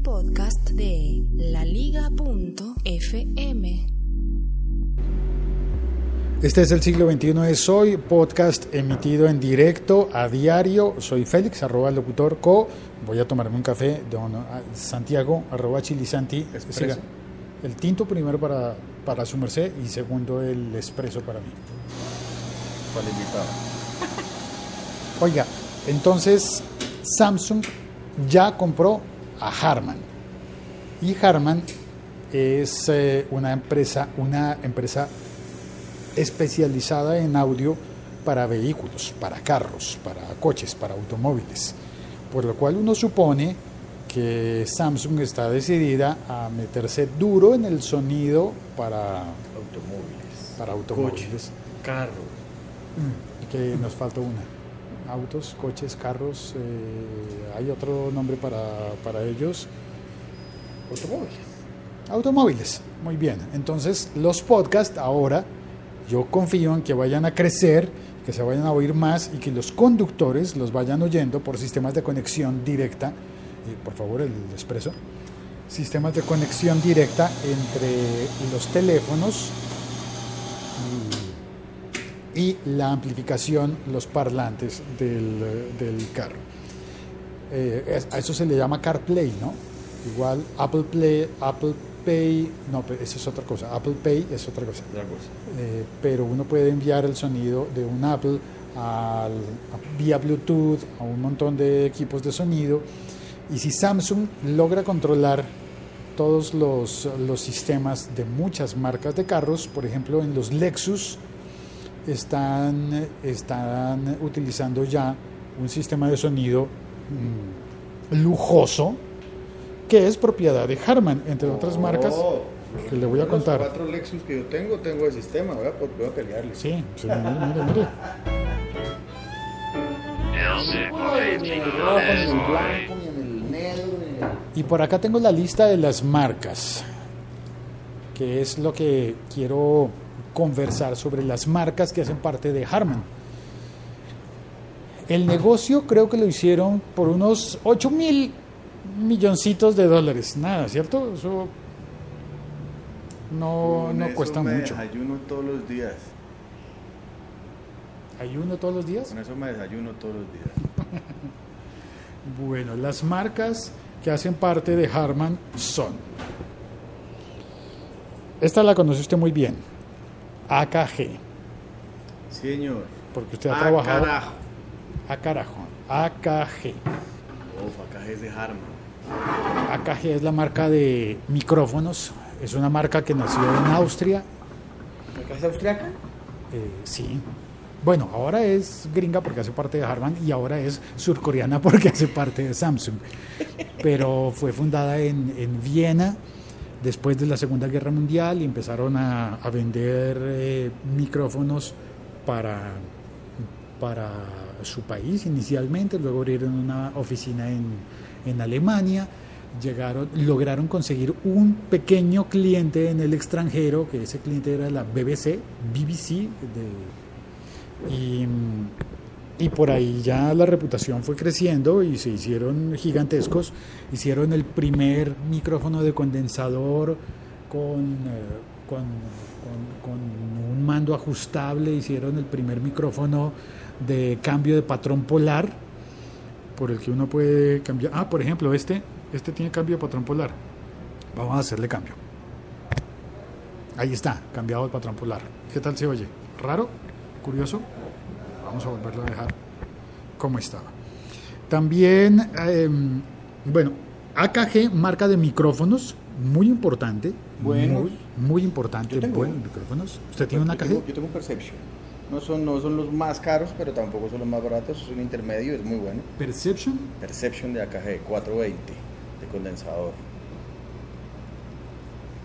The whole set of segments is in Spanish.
Un podcast de laliga.fm. Este es el siglo XXI de Soy, podcast emitido en directo a diario. Soy Félix, arroba locutor co. Voy a tomarme un café, don Santiago, arroba chilisanti. Siga. El tinto primero para, para su merced y segundo el expreso para mí. Invitado. Oiga, entonces Samsung ya compró a Harman. Y Harman es eh, una empresa, una empresa especializada en audio para vehículos, para carros, para coches, para automóviles. Por lo cual uno supone que Samsung está decidida a meterse duro en el sonido para, Automóviles. para automóviles. Coches. Carros. Mm, que nos falta una. Autos, coches, carros, eh, hay otro nombre para, para ellos. Automóviles. Automóviles, muy bien. Entonces los podcasts ahora yo confío en que vayan a crecer, que se vayan a oír más y que los conductores los vayan oyendo por sistemas de conexión directa. Y por favor, el expreso. Sistemas de conexión directa entre los teléfonos y, y la amplificación, los parlantes del, del carro. Eh, a eso se le llama CarPlay, ¿no? Igual Apple Play, Apple Pay, no, pero eso es otra cosa. Apple Pay es otra cosa. Otra cosa. Eh, pero uno puede enviar el sonido de un Apple al, a- vía Bluetooth a un montón de equipos de sonido. Y si Samsung logra controlar todos los, los sistemas de muchas marcas de carros, por ejemplo en los Lexus, están, están utilizando ya un sistema de sonido mm, lujoso que es propiedad de Harman, entre otras marcas Oh, que le voy a los contar. cuatro Lexus que yo tengo, tengo el sistema. Voy a, voy a pelearles. Sí, sí, mire, mire. Y por acá tengo la lista de las marcas, que es lo que quiero conversar sobre las marcas que hacen parte de Harman. El negocio creo que lo hicieron por unos 8 mil milloncitos de dólares. Nada, ¿cierto? Eso no, Con no eso cuesta me mucho. desayuno todos los días. ¿Hay uno todos los días? Con eso me desayuno todos los días. Bueno, las marcas que hacen parte de Harman son. Esta la conoce usted muy bien. AKG, Señor. porque usted ha Ah, trabajado. carajo. A carajo. AKG. Uf, acá es de Harman. AKG es la marca de micrófonos. Es una marca que nació en Austria. ¿Acá es austriaca? Eh, sí. Bueno, ahora es gringa porque hace parte de Harman y ahora es surcoreana porque hace parte de Samsung. Pero fue fundada en, en Viena después de la Segunda Guerra Mundial empezaron a, a vender eh, micrófonos para, para su país inicialmente, luego abrieron una oficina en, en Alemania, llegaron, lograron conseguir un pequeño cliente en el extranjero, que ese cliente era la BBC, BBC, de, y, y por ahí ya la reputación fue creciendo y se hicieron gigantescos. Hicieron el primer micrófono de condensador con, eh, con, con- con un mando ajustable, hicieron el primer micrófono de cambio de patrón polar, por el que uno puede cambiar. Ah, por ejemplo, este, este tiene cambio de patrón polar. Vamos a hacerle cambio. Ahí está, cambiado el patrón polar. ¿Qué tal se oye? ¿Raro? ¿Curioso? Vamos a volverlo a dejar como estaba. También, eh, bueno, AKG, marca de micrófonos, muy importante. Buenos. Muy, muy importante, Yo tengo buenos micrófonos. ¿Usted tiene un yo AKG? tengo, yo tengo un Perception. No son, no son los más caros, pero tampoco son los más baratos. Es un intermedio, es muy bueno. Perception. Perception de AKG 420 de condensador.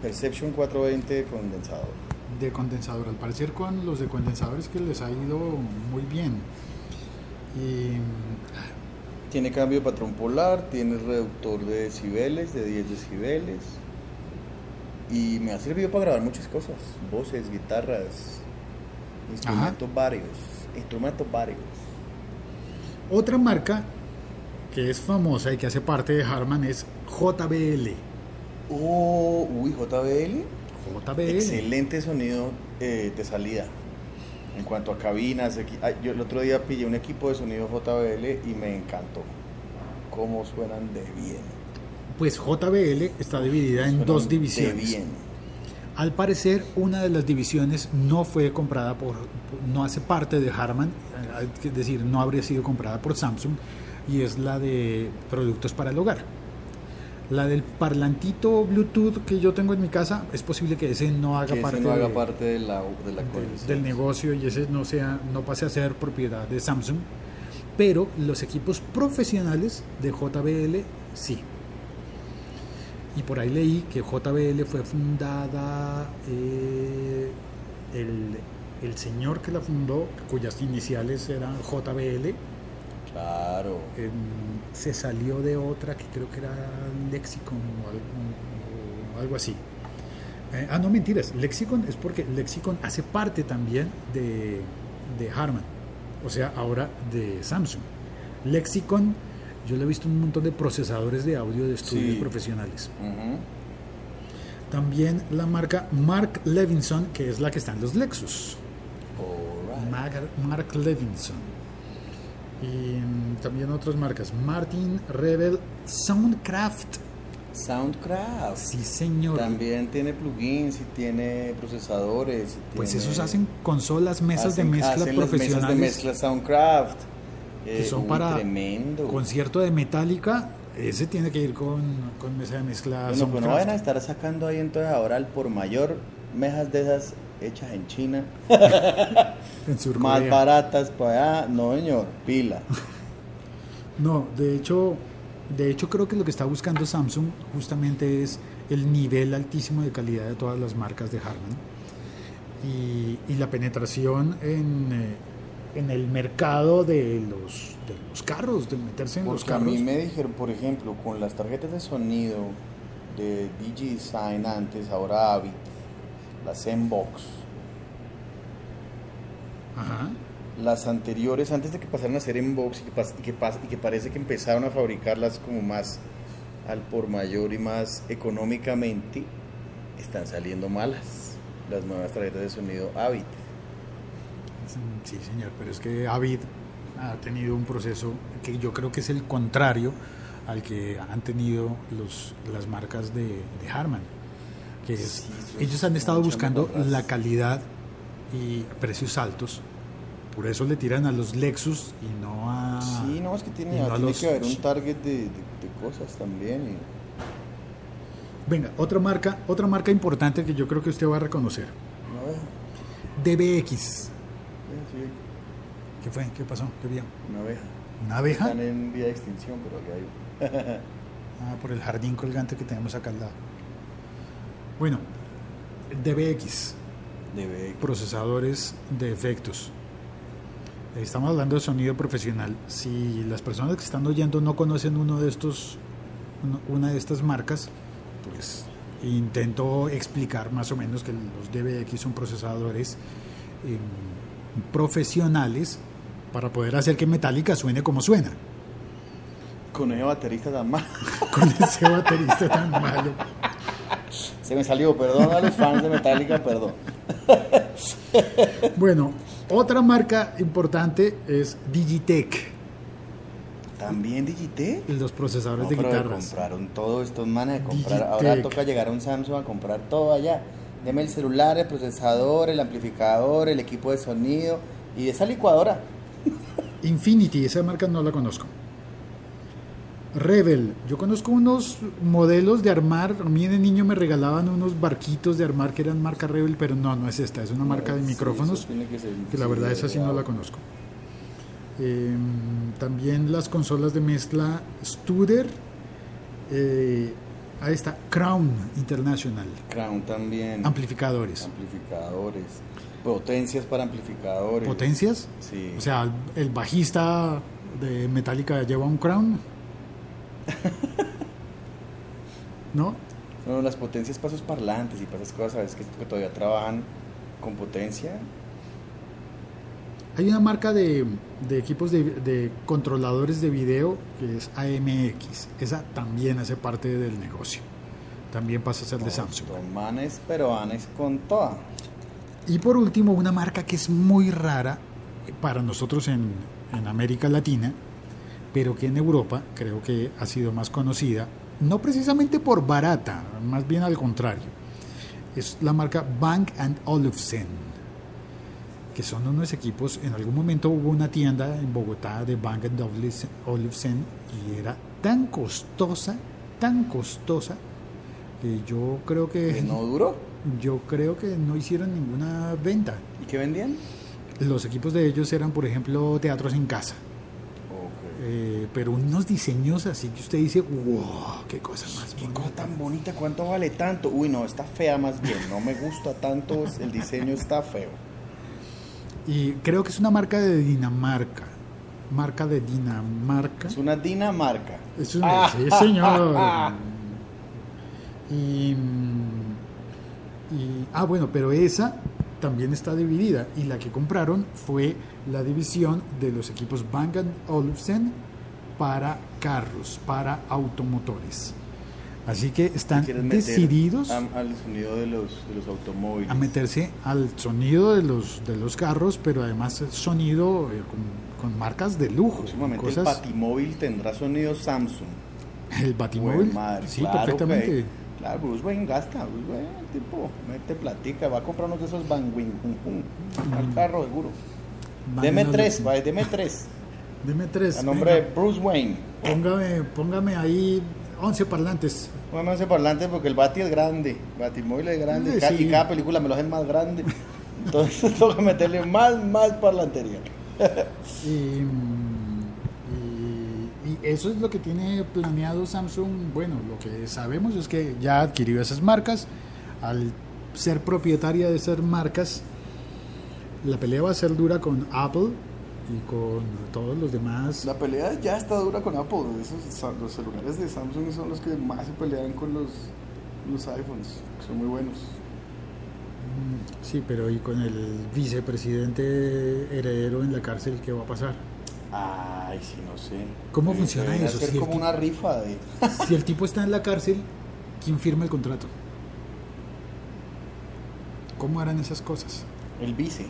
Perception 420 de condensador. De condensador. Al parecer con los de condensadores que les ha ido muy bien. Y Tiene cambio de patrón polar, tiene reductor de decibeles, de 10 decibeles. Y me ha servido para grabar muchas cosas. Voces, guitarras, instrumentos varios. Instrumentos varios. otra marca que es famosa y que hace parte de Harman es JBL. Oh, uy, JBL. JBL. Excelente sonido eh, de salida. En cuanto a cabinas, yo el otro día pillé un equipo de sonido JBL y me encantó. Cómo suenan de bien. Pues JBL está dividida en dos De divisiones. bien. Al parecer, una de las divisiones no fue comprada por, no hace parte de Harman, eh, es decir, no habría sido comprada por Samsung, y es la de productos para el hogar. La del parlantito Bluetooth que yo tengo en mi casa, es posible que ese no haga Que ese parte, no haga de- parte de la, de la del, coalición. del negocio y ese no sea, no pase a ser propiedad de Samsung, pero los equipos profesionales de JBL sí. Y por ahí leí que JBL fue fundada, eh, el, el señor que la fundó, cuyas iniciales eran JBL, Claro. em, se salió de otra que creo que era Lexicon o algo, o algo así. Eh, ah, no, mentiras. Lexicon es porque Lexicon hace parte también de, de Harman. O sea, ahora de Samsung. Lexicon, yo le he visto un montón de procesadores de audio de estudios Sí. profesionales. También la marca Mark Levinson, que es la que está en los Lexus. Mark Levinson. Y mm, también otras marcas. Martin, Rebel, Soundcraft. Soundcraft. Sí, señor. También tiene plugins y tiene procesadores. y Pues tiene- esos hacen consolas, mesas de mezcla hacen las mesas de profesionales. mezcla Soundcraft. que Eh, son para Tremendo. concierto de Metallica. Ese tiene que ir con, con mesa de mezcla. Bueno, pues no Soundcraft. vayan a estar sacando ahí entonces ahora al por mayor mejas de esas hechas en China, en más baratas para allá. No, señor, pila. No, de hecho, de hecho creo que lo que está buscando Samsung justamente es el nivel altísimo de calidad de todas las marcas de Harman y, y la penetración en, eh, en el mercado de los, de los carros, de meterse en los Porque a carros. mí me dijeron, por ejemplo, con las tarjetas de sonido de DigiDesign antes, ahora Avid, la Zenbox, Ajá. las anteriores, antes de que pasaran a ser en box y que, pas- y que, pas- y que parece que empezaron a fabricarlas como más al por mayor y más económicamente, están saliendo malas las nuevas tarjetas de sonido Avid. Sí, señor, pero es que Avid ha tenido un proceso que yo creo que es el contrario al que han tenido los, las marcas de, de Harman. Que es- ellos han estado buscando la calidad y precios altos. Por eso le tiran a los Lexus y no a. Sí, no, es que tiene, no tiene los- que haber un target de, de- de cosas también. y- Venga, otra marca, otra marca importante que yo creo que usted va a reconocer. no, deja, DBX. sí, ¿Qué fue? ¿Qué pasó? ¿Qué vio? una abeja. ¿Una abeja? Están en vía de extinción, pero aquí hay Ah, por el jardín colgante que tenemos acá al lado. Bueno, DBX, de procesadores de efectos. Estamos hablando de sonido profesional. Si las personas que están oyendo no conocen uno de estos, una de estas marcas, pues intento explicar más o menos que los DBX son procesadores em, profesionales para poder hacer que Metallica suene como suena. Con ese baterista tan mal. Con ese baterista tan malo. Se me salió, perdón a los fans de Metallica, perdón. Bueno, otra marca importante es Digitech, También Digitech. los procesadores No, de pero guitarras. compraron todo estos manes a comprar. Digitech. Ahora toca llegar a un Samsung a comprar todo allá. Deme el celular, el procesador, el amplificador, el equipo de sonido y esa licuadora. Infinity, esa marca no la conozco. Rebel, yo conozco unos modelos de armar. A mí de niño me regalaban unos barquitos de armar que eran marca Rebel, pero no, no es esta, es una marca de Sí, micrófonos tiene que ser- que la verdad esa sí no la conozco. Eh, también las consolas de mezcla Studer. eh, ahí está, Crown International. Crown también. Amplificadores. Amplificadores. Potencias para amplificadores. ¿Potencias? Sí. O sea, el bajista de Metallica lleva un Crown. ¿No? No, las potencias para esos parlantes y para esas cosas, ¿sabes? Que, todavía trabajan con potencia. Hay una marca de, de equipos de, de controladores de video que es AMX. Esa también hace parte del negocio. También pasa a ser de Samsung. Manes peruanes con toda. Y por último, una marca que es muy rara para nosotros en, en América Latina, pero que en Europa creo que ha sido más conocida, no precisamente por barata, más bien al contrario. Es la marca Bank Olufsen, que son unos equipos, en algún momento hubo una tienda en Bogotá de Bank Olufsen y era tan costosa, tan costosa, que yo creo que... ¿Que no duró? Yo creo que no hicieron ninguna venta. ¿Y qué vendían? Los equipos de ellos eran, por ejemplo, teatros en casa. Eh, pero unos diseños así que usted dice, wow, qué cosa más Qué cosa tan bonita, ¿cuánto vale tanto? Uy, no, está fea más bien, no me gusta tanto, el diseño está feo. Y creo que es una marca de Dinamarca. Marca de Dinamarca. Es una Dinamarca. Es una, sí, señor. y, y, ah, bueno, pero esa también está dividida y la que compraron fue la división de los equipos Bang Olufsen para carros, para automotores. Así que están decididos a, al sonido de los, de los, automóviles. A meterse al sonido de los, de los carros, pero además sonido eh, con, con, marcas de lujo. Próximamente cosas... el Batimóvil tendrá sonido Samsung. ¿El Batimóvil? Madre, sí, claro perfectamente. Que, claro, Bruce Wayne gasta, Bruce Wayne, tipo, mete platica, va a comprar uno de esos Bang Wing, mm. al carro seguro. Deme tres, vaya, deme tres. Deme tres. A nombre venga. de Bruce Wayne. Póngame, póngame ahí 11 parlantes. Póngame 11 parlantes porque el Bati es grande. Batimóvil es grande. Sí. Y cada película me lo hacen más grande. Entonces tengo que meterle más, más parlantería. y, y, y, eso es lo que tiene planeado Samsung. Bueno, lo que sabemos es que ya adquirió esas marcas. Al ser propietaria de esas marcas, la pelea va a ser dura con Apple y con todos los demás. La pelea ya está dura con Apple. Esos, los celulares de Samsung son los que más se pelean con los, los iPhones, que son muy buenos. Sí, pero ¿y con el vicepresidente heredero en la cárcel qué va a pasar? Ay, sí, no sé. ¿Cómo Debe funciona eso? Ser si como una rifa de... si el tipo está en la cárcel, ¿quién firma el contrato? ¿Cómo harán esas cosas? El vice.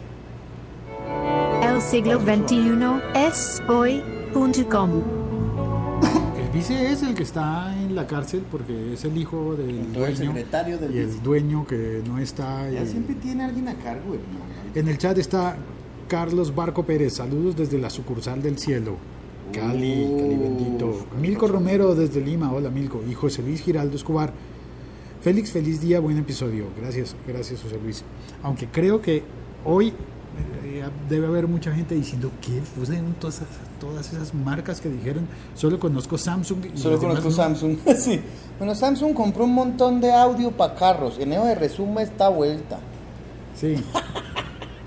El siglo XXI es hoy.com. El vice es el que está en la cárcel porque es el hijo del Entonces, dueño el secretario del y vice. el dueño que no está. Ya y- siempre tiene alguien a cargo, hermano. En el chat está Carlos Barco Pérez. Saludos desde la sucursal del cielo. Cali, Cali bendito. Uf, Milko Cali. Romero desde Lima. Hola Milko. Y José Luis Giraldo Escobar. Félix, feliz día, buen episodio. Gracias, gracias José Luis. Aunque creo que hoy eh, debe haber mucha gente diciendo que fueron todas, esas- todas esas marcas que dijeron. Solo conozco Samsung. Y Solo conozco no". Samsung. sí. Bueno, Samsung compró un montón de audio para carros. En eso de resume esta vuelta. Sí.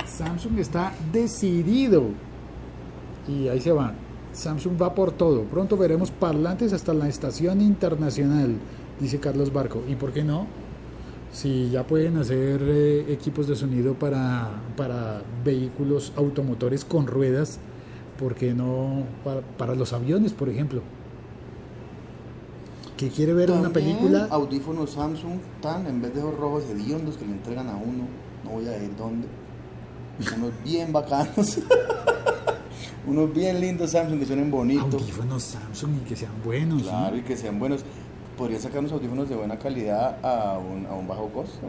Samsung está decidido. Y ahí se va. Samsung va por todo. Pronto veremos parlantes hasta la estación internacional, dice Carlos Barco. ¿Y por qué no? Si ya pueden hacer eh, equipos de sonido para, para vehículos automotores con ruedas, ¿por qué no para, para los aviones, por ejemplo? Que quiere ver una película Audífonos Samsung tan en vez de esos rojos hediondos que le entregan a uno, no voy a decir dónde. Unos bien bacanos. unos bien lindos Samsung que suenen bonitos. audífonos Samsung y que sean buenos. Claro, y que sean buenos. Podrían sacar unos audífonos de buena calidad a un, a un bajo costo.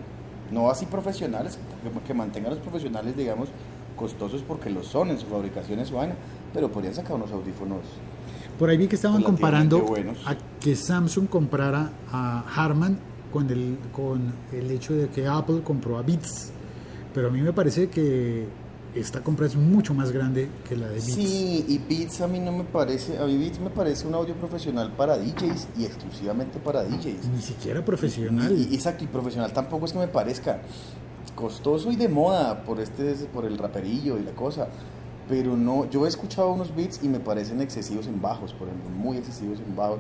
No así profesionales, que, que mantengan los profesionales, digamos, costosos porque lo son en su fabricación, en su vaina. Pero podrían sacar unos audífonos. Por ahí vi que estaban comparando a que Samsung comprara a Harman con el, con el hecho de que Apple compró a Beats. Pero a mí me parece que esta compra es mucho más grande que la de Beats. Sí, y Beats a mí no me parece, a mí Beats me parece un audio profesional para DJs y exclusivamente para DJs. Ni siquiera profesional. Y, y exacto, y profesional tampoco es que me parezca costoso y de moda por este por el raperillo y la cosa. Pero no, yo he escuchado unos beats y me parecen excesivos en bajos, por ejemplo, muy excesivos en bajos.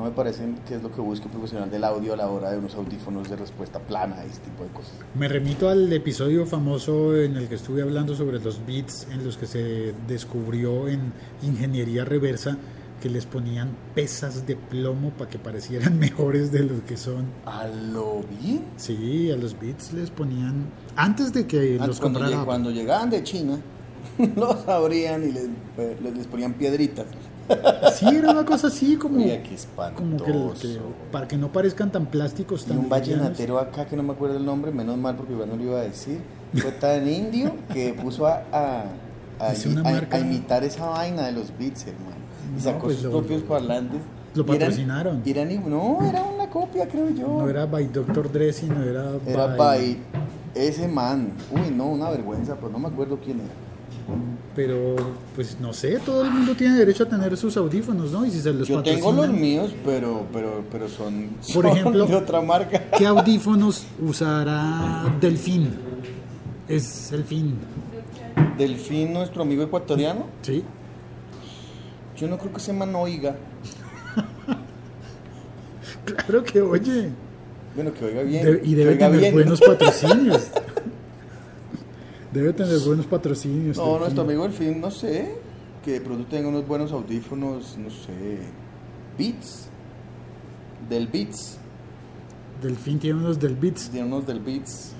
No me parecen que es lo que busca un profesional del audio a la hora de unos audífonos de respuesta plana y este tipo de cosas. Me remito al episodio famoso en el que estuve hablando sobre los bits en los que se descubrió en ingeniería reversa que les ponían pesas de plomo para que parecieran mejores de lo que son. ¿A lo bien? Sí, a los bits les ponían antes de que Ah, los cuando, comprara. lleg- cuando llegaban de China, los abrían y les, les, les ponían piedritas. Sí, era una cosa así como, Mira qué como que, que- para que no parezcan tan plásticos, Y tan un livianos. vallenatero acá que no me acuerdo el nombre, menos mal porque igual no lo iba a decir. Fue tan indio que puso a, a, a, Hizo una a- marca- a imitar esa vaina de los beats, hermano. Y No, sacó pues sus lo- propios parlantes. lo Y eran- patrocinaron. y eran no, era una copia, creo yo. No era by Dr. Dre, sino era, Era by- by ese man. Uy, no, una vergüenza, pues no me acuerdo quién era. Pero, pues no sé, todo el mundo tiene derecho a tener sus audífonos, ¿no? Y si se los Yo tengo los míos, pero, pero, pero son, Por ejemplo- de otra marca. ¿Qué audífonos usará Delfín? Es el fin, Delfín, nuestro amigo ecuatoriano. ¿sí? Yo no creo que ese man oiga. Claro que oye. Bueno, que oiga bien. De- y debe tener bien. buenos patrocinios. Debe tener buenos patrocinios. No, nuestro amigo Delfín, no sé. Que de pronto tenga unos buenos audífonos, no sé. Beats. Del Beats. Delfín tiene unos del Beats Tiene unos del Beats.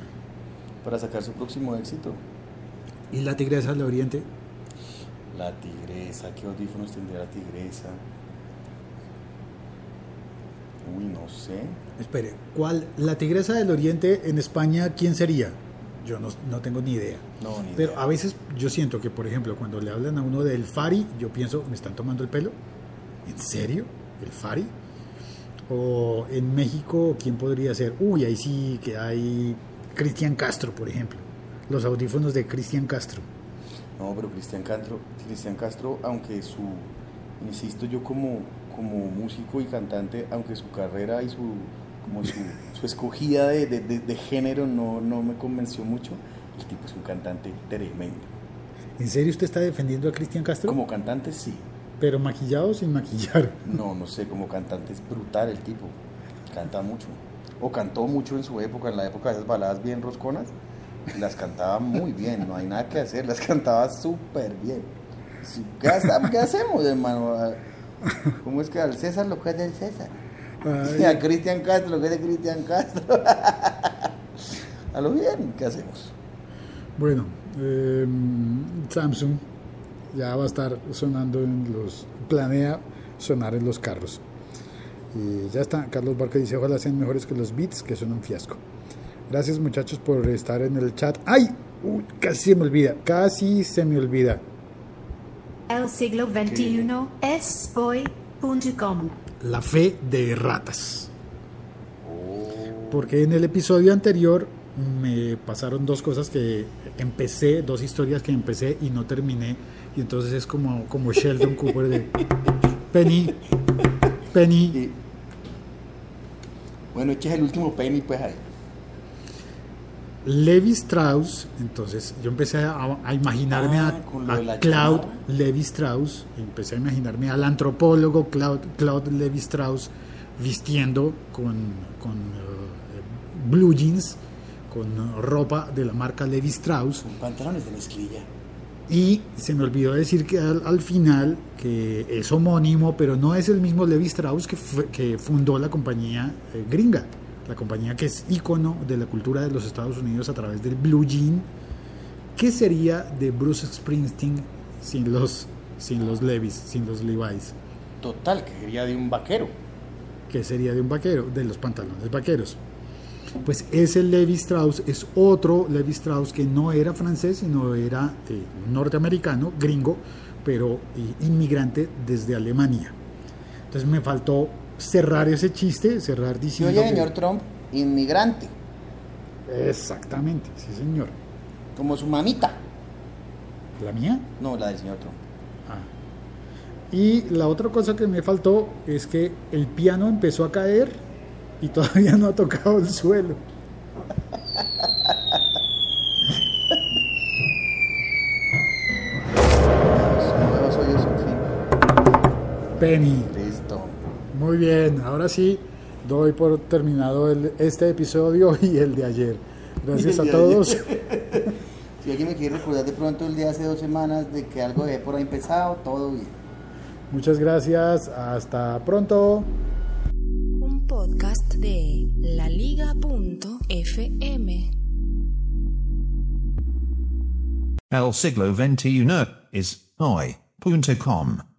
Para sacar su próximo éxito. y la Tigresa del Oriente. La tigresa, ¿qué audífonos tendría la tigresa? Uy, no sé. Espere, ¿cuál? La Tigresa del Oriente en España, ¿quién sería? Yo no, no tengo ni idea. No, ni Pero idea. a veces yo siento que, por ejemplo, cuando le hablan a uno del Fari, yo pienso, ¿me están tomando el pelo? ¿En serio? ¿El Fari? O en México, ¿quién podría ser? Uy, ahí sí que hay Cristian Castro, por ejemplo. Los audífonos de Cristian Castro. No, pero Cristian Castro, Cristian Castro, aunque su, insisto yo como, como músico y cantante, aunque su carrera y su, como su, su escogida de, de- de- de género no, no me convenció mucho, el tipo es un cantante tremendo. ¿En serio usted está defendiendo a Cristian Castro? Como cantante sí, Pero maquillado o sin maquillar. no, no sé, como cantante es brutal el tipo, canta mucho. O cantó mucho en su época, en la época de esas baladas bien rosconas, las cantaba muy bien, no hay nada que hacer, las cantaba súper bien. Sí, ¿Qué, hace- qué hacemos, hermano? ¿Cómo es que al César lo que es del César? A Cristian Castro lo que es de Cristian Castro. A lo bien, ¿qué hacemos? Bueno, eh, Samsung ya va a estar sonando en los. planea sonar en los carros. Y ya está. Carlos Barca dice: Ojalá sean mejores que los Beats, que son un fiasco. Gracias, muchachos, por estar en el chat. ¡Ay! Uy, casi se me olvida. Casi se me olvida. El siglo XXI es hoy.com. La fe de ratas. Porque en el episodio anterior me pasaron dos cosas que empecé, dos historias que empecé y no terminé. Y entonces es como, como Sheldon Cooper de Penny, Penny, bueno, eches el último penny, pues ahí. Levi Strauss. Entonces yo empecé a, a imaginarme Ah, a, a la Claude. Levi Strauss. Empecé a imaginarme al antropólogo Claude, Claude Levi Strauss vistiendo con, con eh, blue jeans, con ropa de la marca Levi Strauss. Con pantalones de mezclilla. Y se me olvidó decir que al, al final que es homónimo, pero no es el mismo Levi Strauss que fundó la compañía eh, gringa, la compañía que es ícono de la cultura de los Estados Unidos a través del blue jean. ¿Qué sería de Bruce Springsteen sin los, sin los Levis, sin los Levi's? Total, que sería de un vaquero. ¿Qué sería de un vaquero? De los pantalones vaqueros. Pues ese Levi Strauss es otro Levi Strauss que no era francés, sino era eh, norteamericano, gringo, pero eh, inmigrante desde Alemania. Entonces me faltó cerrar ese chiste, cerrar diciendo. oye, que- señor Trump, inmigrante, Exactamente, sí, señor. como su mamita. ¿La mía? No, la del señor Trump. Ah. Y la otra cosa que me faltó es que el piano empezó a caer y todavía no ha tocado el suelo. Penny. Muy bien, ahora sí doy por terminado el- este episodio y el de ayer. Gracias a de todos. Si alguien me quiere recordar de pronto el de hace dos semanas de que algo dejé por ahí empezado, todo bien. Muchas gracias, hasta pronto. Un podcast de laliga.fm. El siglo XXI is hoy.com.